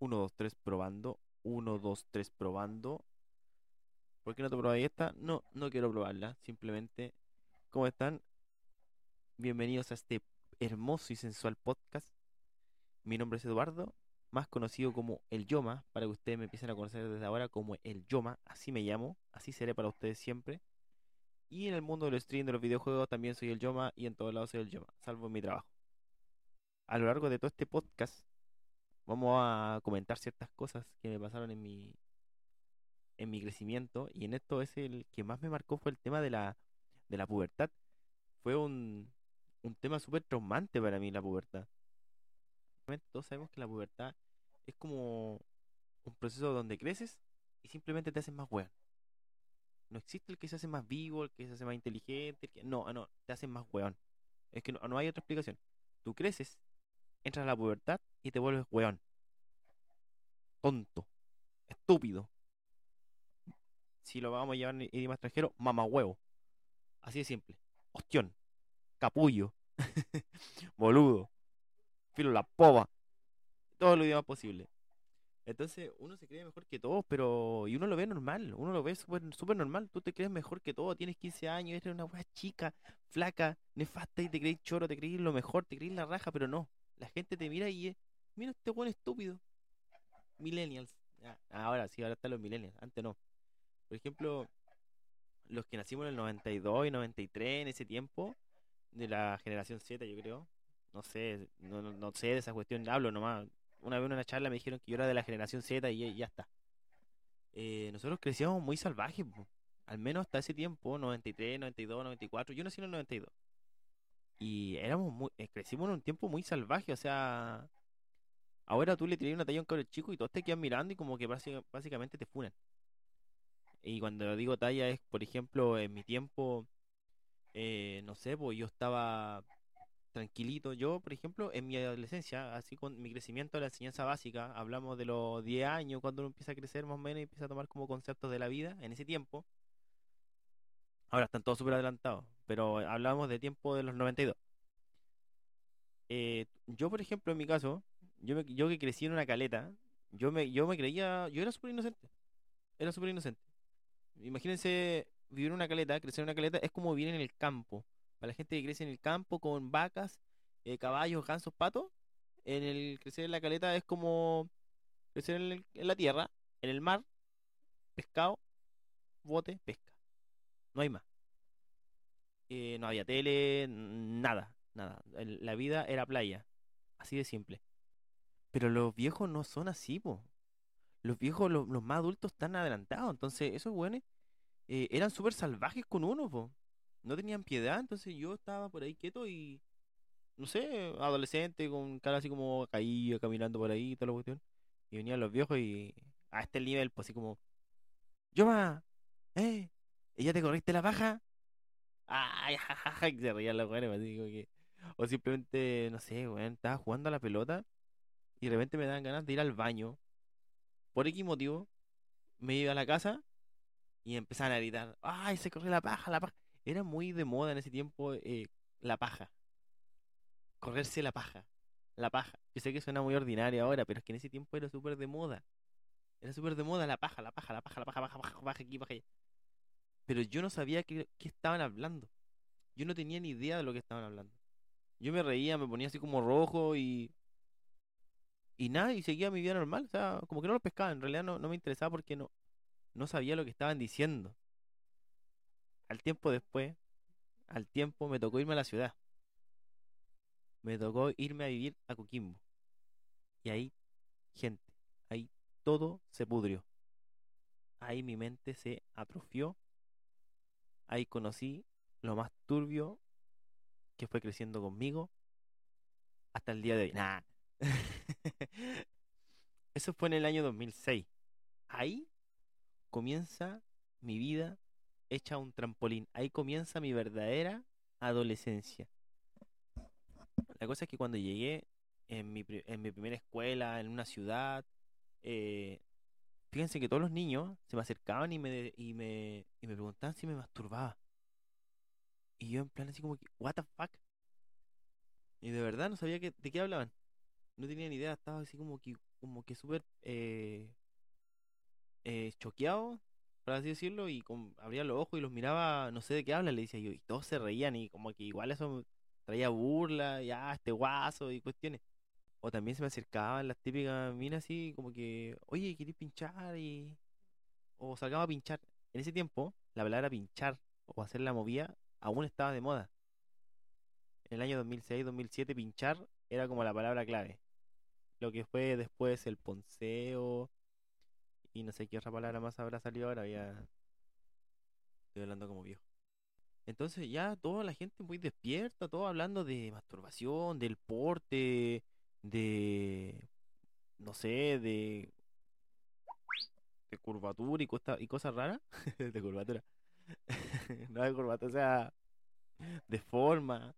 1, 2, 3 probando. 1, 2, 3 probando. ¿Por qué no te probáis esta? No, no quiero probarla. Simplemente, ¿cómo están? Bienvenidos a este hermoso y sensual podcast. Mi nombre es Eduardo, más conocido como El Yoma, para que ustedes me empiecen a conocer desde ahora como El Yoma. Así me llamo, así seré para ustedes siempre. Y en el mundo del stream de los videojuegos también soy el Yoma y en todos lados soy el Yoma, salvo en mi trabajo. A lo largo de todo este podcast vamos a comentar ciertas cosas que me pasaron en mi en mi crecimiento y en esto es el que más me marcó fue el tema de la de la pubertad. Fue un, un tema súper traumante para mí la pubertad. Todos sabemos que la pubertad es como un proceso donde creces y simplemente te haces más weón. No existe el que se hace más vivo, el que se hace más inteligente, el que... no, no, te haces más weón. Es que no, no hay otra explicación. Tú creces, entras a la pubertad y te vuelves weón. Tonto, estúpido. Si lo vamos a llevar en idioma extranjero, mamá huevo. Así de simple. Ostión, capullo, boludo, filo la pova. Todo lo idioma posible. Entonces uno se cree mejor que todos, pero. Y uno lo ve normal, uno lo ve súper super normal. Tú te crees mejor que todo, tienes 15 años, eres una wea chica, flaca, nefasta y te crees choro, te crees lo mejor, te crees la raja, pero no. La gente te mira y es. Mira este buen estúpido. Millennials. Ah, ahora sí, ahora están los millennials, antes no. Por ejemplo, los que nacimos en el 92 y 93, en ese tiempo, de la generación Z, yo creo. No sé, no, no, no sé de esa cuestión, hablo nomás una vez en una charla me dijeron que yo era de la generación Z y ya está. Eh, nosotros crecíamos muy salvajes, al menos hasta ese tiempo, 93, 92, 94. Yo nací en el 92. Éramos eh, crecimos en un tiempo muy salvaje, o sea, ahora tú le tiras una talla a un chico y todos te quedan mirando y como que básicamente te funan. Y cuando digo talla es, por ejemplo, en mi tiempo, eh, no sé, pues yo estaba tranquilito. Yo, por ejemplo, en mi adolescencia, así con mi crecimiento de la enseñanza básica, hablamos de los 10 años, cuando uno empieza a crecer más o menos y empieza a tomar como conceptos de la vida, en ese tiempo. Ahora están todos súper adelantados, pero hablamos de tiempo de los 92. Eh, yo, por ejemplo, en mi caso, yo, yo que crecí en una caleta, yo me, yo me creía, yo era súper inocente. Era súper inocente. Imagínense vivir en una caleta, crecer en una caleta, es como vivir en el campo para la gente que crece en el campo con vacas, eh, caballos, gansos, patos, en el crecer en la caleta es como crecer en, la tierra, en el mar, pescado, bote, pesca. No hay más. Eh, no había tele, nada, nada. La vida era playa. Así de simple. Pero los viejos no son así, po. Los viejos, los, más adultos están adelantados. Entonces, esos buenos eh, eran súper salvajes con uno, po no tenían piedad, entonces yo estaba por ahí quieto y, no sé, adolescente, con cara así como caído, caminando por ahí y toda la cuestión. Y venían los viejos y a este nivel, pues así como, Yoma, ¿eh? ¿Y ya te corriste la paja? Ay, jajaja, y se reían los güeyes, así como que... O simplemente, no sé, weón, estaba jugando a la pelota y de repente me dan ganas de ir al baño. Por X motivo, me iba a la casa y empezaban a gritar, ¡ay, se corrió la paja, la paja! Era muy de moda en ese tiempo eh, la paja. Correrse la paja. La paja. Yo sé que suena muy ordinario ahora, pero es que en ese tiempo era súper de moda. Era súper de moda la paja, la paja, la paja, la paja, paja, paja, paja, aquí, paja allá. Pero yo no sabía qué, qué estaban hablando. Yo no tenía ni idea de lo que estaban hablando. Yo me reía, me ponía así como rojo y. Y nada, y seguía mi vida normal. O sea, como que no lo pescaba. En realidad no, no me interesaba porque no, no sabía lo que estaban diciendo al tiempo después, al tiempo me tocó irme a la ciudad. Me tocó irme a vivir a Coquimbo. Y ahí, gente, ahí todo se pudrió. Ahí mi mente se atrofió. Ahí conocí lo más turbio que fue creciendo conmigo hasta el día de hoy. Nah. Eso fue en el año 2006. Ahí comienza mi vida hecha un trampolín. Ahí comienza mi verdadera adolescencia. La cosa es que cuando llegué en mi, en mi primera escuela, en una ciudad, eh, fíjense que todos los niños se me acercaban y me, y me, y me preguntaban si me masturbaba. Y yo en plan así como que, what the fuck? Y de verdad no sabía que, de qué hablaban. No tenía ni idea, estaba así como que, como que súper eh, eh, choqueado, por así decirlo, y abría los ojos y los miraba, no sé de qué habla, le decía yo, y todos se reían y como que igual eso traía burla, ya, este guaso y cuestiones. O también se me acercaban las típicas minas así, como que, oye, ¿querés pinchar? Y... O salgamos a pinchar. En ese tiempo, la palabra pinchar o hacer la movida aún estaba de moda. En el año 2006-2007, pinchar era como la palabra clave. Lo que fue después el ponceo y no sé qué otra palabra más habrá salido ahora, ya estoy hablando como viejo. Entonces ya toda la gente muy despierta, todo hablando de masturbación, del porte, de no sé, de de curvatura y, costa- y cosas raras, de curvatura. no de curvatura, o sea, de forma.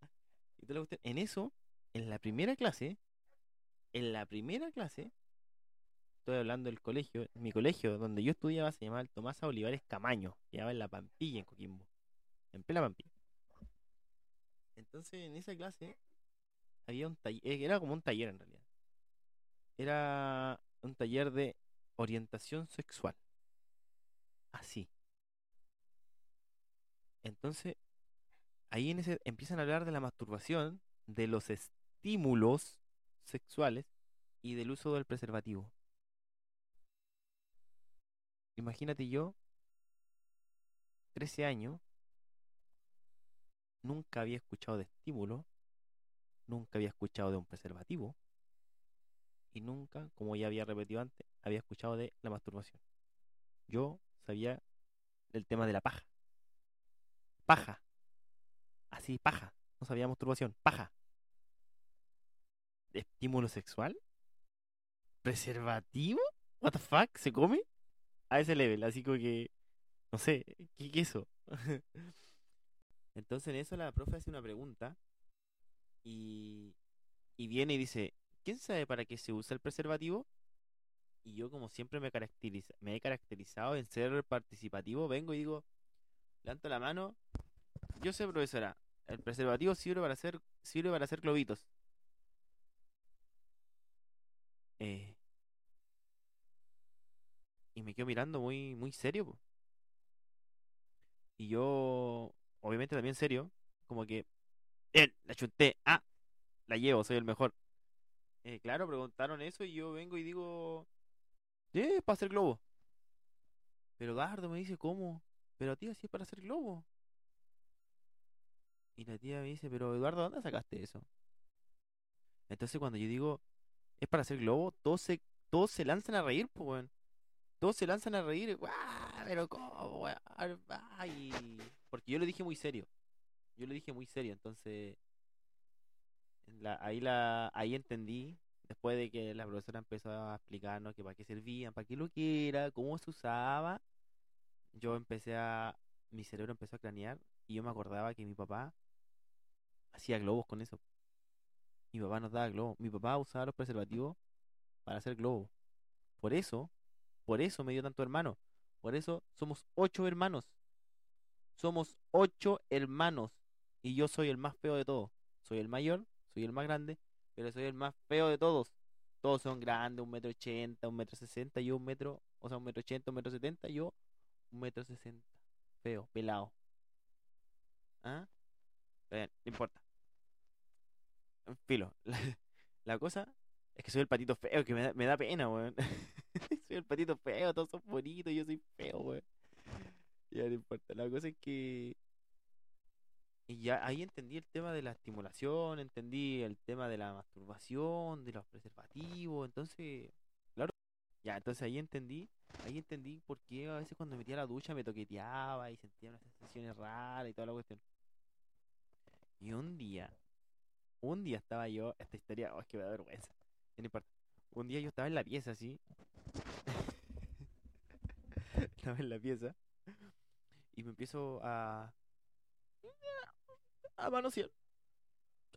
Y toda la cuestión. En eso, en la primera clase, en la primera clase, estoy hablando del colegio, mi colegio donde yo estudiaba se llamaba el Tomás Olivares Camaño, quedaba en La Pampilla, en Coquimbo, en plena Pampilla. Entonces, en esa clase había un taller, era como un taller en realidad. Era un taller de orientación sexual. Así. Entonces, ahí en ese empiezan a hablar de la masturbación, de los estímulos sexuales y del uso del preservativo. Imagínate yo, 13 años, nunca había escuchado de estímulo, nunca había escuchado de un preservativo y nunca, como ya había repetido antes, había escuchado de la masturbación. Yo sabía del tema de la paja. Paja. Así, paja. No sabía masturbación. Paja. ¿Estímulo sexual? ¿Preservativo? ¿What the fuck? ¿Se come? A ese level, así como que. No sé, ¿qué qué es eso? Entonces en eso la profe hace una pregunta y, y viene y dice, ¿quién sabe para qué se usa el preservativo? Y yo como siempre me, caracteriza, me he caracterizado en ser participativo, vengo y digo, levanto la mano, yo sé profesora, el preservativo sirve para hacer, sirve para hacer globitos. Eh, y me quedo mirando muy, muy serio. Y yo, obviamente también serio, como que, bien, la chunté, ah, la llevo, soy el mejor. Eh, claro, preguntaron eso y yo vengo y digo, eh, para hacer globo. Pero Gardo me dice, ¿cómo? Pero tía, si es para hacer globo. Y la tía me dice, pero Eduardo, ¿dónde sacaste eso? Entonces cuando yo digo, es para hacer globo, todos se, lanzan a reír, pues, weón. Todos se lanzan a reír, ¡guau! Pero ¿cómo. Porque yo lo dije muy serio. Yo lo dije muy serio, entonces ahí la ahí entendí después de que la profesora empezó a explicarnos que para qué servían, para qué lo que era, cómo se usaba. Yo empecé a mi cerebro empezó a cranear y yo me acordaba que mi papá hacía globos con eso. Mi papá nos daba globos. Mi papá usaba los preservativos para hacer globos. Por eso, por eso me dio tanto hermano. Por eso somos ocho hermanos. Somos ocho hermanos. Y yo soy el más feo de todos. Soy el mayor, soy el más grande, pero soy el más feo de todos. Todos son grandes, un metro ochenta, un metro sesenta, yo un metro, o sea, un metro ochenta, un metro setenta, yo un metro sesenta. Feo, pelado. ¿Ah? No importa. Filo. La, la cosa es que soy el patito feo, que me da, me da pena, weón. Soy el patito feo, todos son bonitos, yo soy feo, weón. Ya no importa. La cosa es que y ya ahí entendí el tema de la estimulación, entendí el tema de la masturbación, de los preservativos, entonces, ya, entonces ahí entendí, ahí entendí por qué a veces cuando me metía la ducha me toqueteaba y sentía unas sensaciones raras y toda la cuestión. Y un día, un día estaba yo, esta historia, oh, es que me da vergüenza. Un día yo estaba en la pieza así, estaba en la pieza y me empiezo a, a manosear,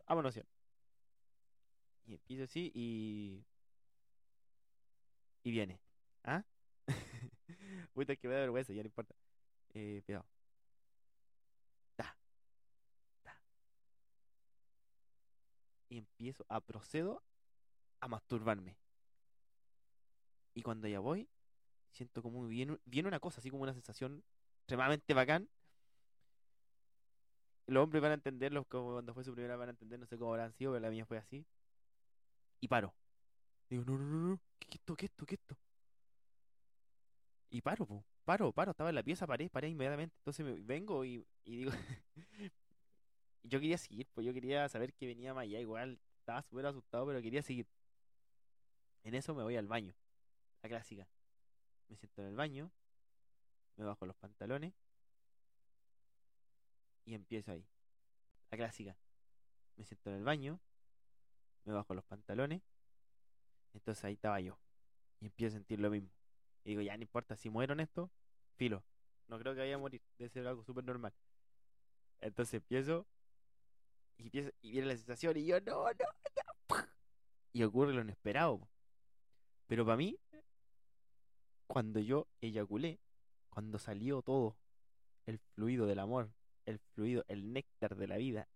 a manosear. Y empiezo así y. Y viene. ¿Ah? Puta, que me da vergüenza, ya no importa. Eh, cuidado. Ta, ta. Y empiezo a procedo a masturbarme. Y cuando ya voy, siento como viene, viene una cosa, así como una sensación extremadamente bacán. Los hombres van a entenderlo como cuando fue su primera van a entender, no sé cómo habrán sido, pero la mía fue así. Y paro. Digo, no, no, no, no, ¿qué es esto? ¿Qué es esto? ¿Qué es esto? Y paro, po, paro, paro, estaba en la pieza, paré, paré inmediatamente. Entonces me vengo y, y digo, yo quería seguir, pues yo quería saber que venía más allá, igual estaba súper asustado, pero quería seguir. En eso me voy al baño, la clásica. Me siento en el baño, me bajo los pantalones y empiezo ahí. La clásica. Me siento en el baño, me bajo los pantalones, entonces ahí estaba yo. Y empiezo a sentir lo mismo. Y digo, ya no importa si muero en esto, filo. No creo que vaya a morir, debe ser algo súper normal. Entonces empiezo y, empiezo, y viene la sensación y yo, no, no, no. Y ocurre lo inesperado. Pero para mí, cuando yo eyaculé, cuando salió todo, el fluido del amor, el fluido, el néctar de la vida,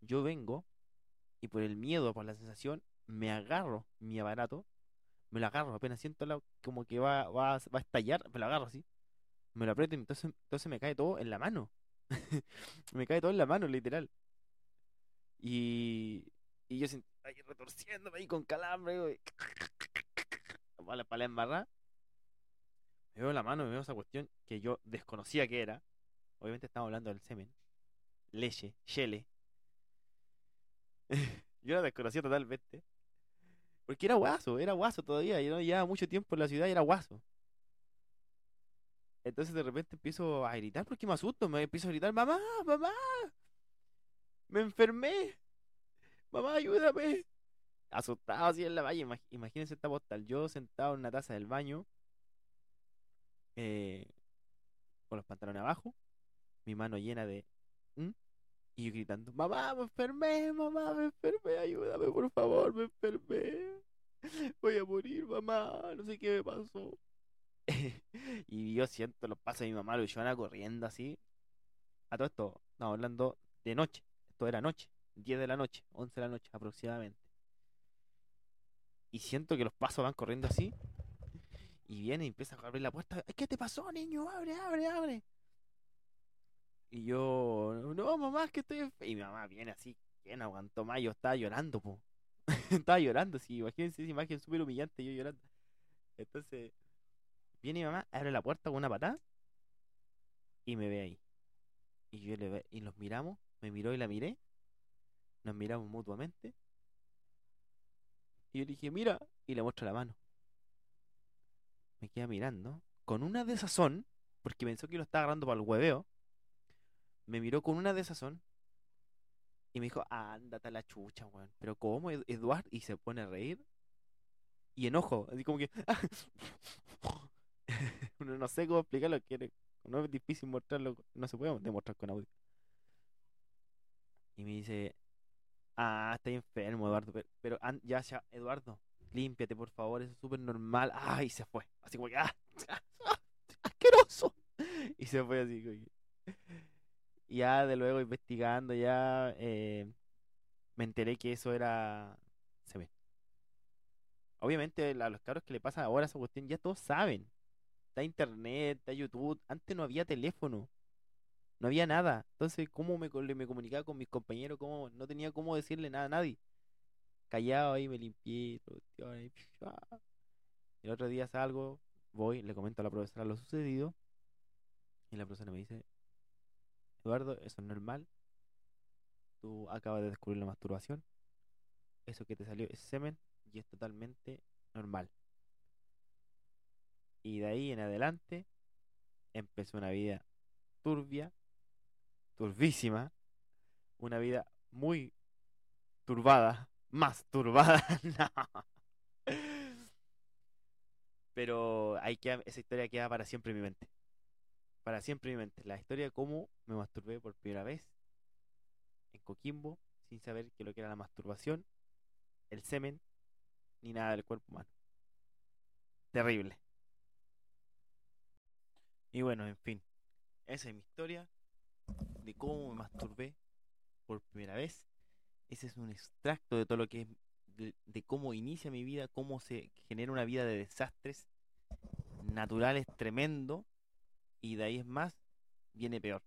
yo vengo y por el miedo, por la sensación, me agarro mi aparato, me lo agarro, apenas siento la- como que va, va, va a estallar, me lo agarro así, me lo aprieto y entonces, entonces me cae todo en la mano. Me cae todo en la mano, literal. Y, y yo sent- ahí retorciéndome ahí con calambre. Para para la embarrada. Me veo la mano, me veo esa cuestión que yo desconocía que era. Obviamente estamos hablando del semen. Leche, chele. Yo la desconocía totalmente. Porque era guaso, era guaso todavía. Yo no llevaba mucho tiempo en la ciudad y era guaso. Entonces de repente empiezo a gritar porque me asusto. Me empiezo a gritar, mamá, mamá, me enfermé. Mamá, ayúdame. Asustado así en la. Imag- Imagínense esta postal. Yo sentado en una taza del baño, eh, con los pantalones abajo, mi mano llena de... Y yo gritando, mamá, me enfermé, mamá, me enfermé, ayúdame, por favor, me enfermé. Voy a morir, mamá, no sé qué me pasó. y yo siento los pasos de mi mamá Luciana corriendo así. A todo esto, estamos hablando de noche. Esto era noche, 10 de la noche, 11 de la noche aproximadamente. Y siento que los pasos van corriendo así. Y viene y empieza a abrir la puerta. "Ay, ¿Qué te pasó, niño? Abre, abre, abre. Y yo, no, mamá, que estoy enfer-". Y mi mamá viene así, ¿quién aguantó más? Yo estaba llorando, po. Estaba llorando, sí, imagínense esa imagen súper humillante, yo llorando. Entonces, viene mi mamá, abre la puerta con una patada y me ve ahí. Y yo le ve, y nos miramos, me miró y la miré, nos miramos mutuamente. Y yo le dije, mira, y le muestro la mano. Me queda mirando, con una desazón, porque pensó que lo estaba agarrando para el hueveo. Me miró con una desazón y me dijo, ándate a la chucha, weón. Pero ¿cómo, Ed- Eduard? Y se pone a reír. Y enojo, así como que... no, sé cómo explicarlo, quiere... No es difícil mostrarlo, no se puede demostrar con audio. Y me dice, ah, estoy enfermo, Eduardo, pero, pero ya, ya, Eduardo, límpiate, por favor, eso es súper normal. Ah, y se fue, así como que, ah, asqueroso. Y se fue así, como que- ya de luego investigando, ya eh, me enteré que eso era semen. Obviamente a los cabros que le pasa ahora esa cuestión ya todos saben. Está internet, está YouTube. Antes no había teléfono, no había nada. Entonces, ¿cómo me, me comunicaba con mis compañeros? ¿Cómo? No tenía cómo decirle nada a nadie. Callado ahí, me limpié. El otro día salgo, voy, le comento a la profesora lo sucedido. Y la profesora me dice, Eduardo, eso es normal. Tú acabas de descubrir la masturbación. Eso que te salió es semen y es totalmente normal. Y de ahí en adelante empezó una vida turbia, turbísima, una vida muy turbada, más turbada. Pero ahí queda, esa historia queda para siempre en mi mente. Para siempre mi mente. La historia de cómo me masturbé por primera vez en Coquimbo, sin saber que lo que era la masturbación, el semen, ni nada del cuerpo humano. Terrible. Y bueno, en fin, esa es mi historia de cómo me masturbé por primera vez. Ese es un extracto de todo lo que es de cómo inicia mi vida, cómo se genera una vida de desastres naturales tremendo y de ahí es más, viene peor.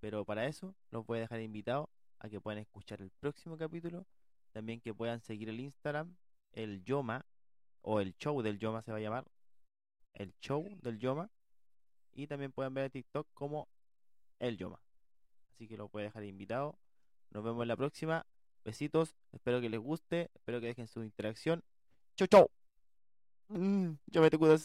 Pero para eso los voy a dejar invitados a que puedan escuchar el próximo capítulo, también que puedan seguir el Instagram, el Yoma, o el show del Yoma se va a llamar, el show del Yoma, y también pueden ver el TikTok como el Yoma. Así que lo voy a dejar invitado. Nos vemos en la próxima. Besitos, espero que les guste, espero que dejen su interacción. Chau, chau. Mm, yo me te cuido,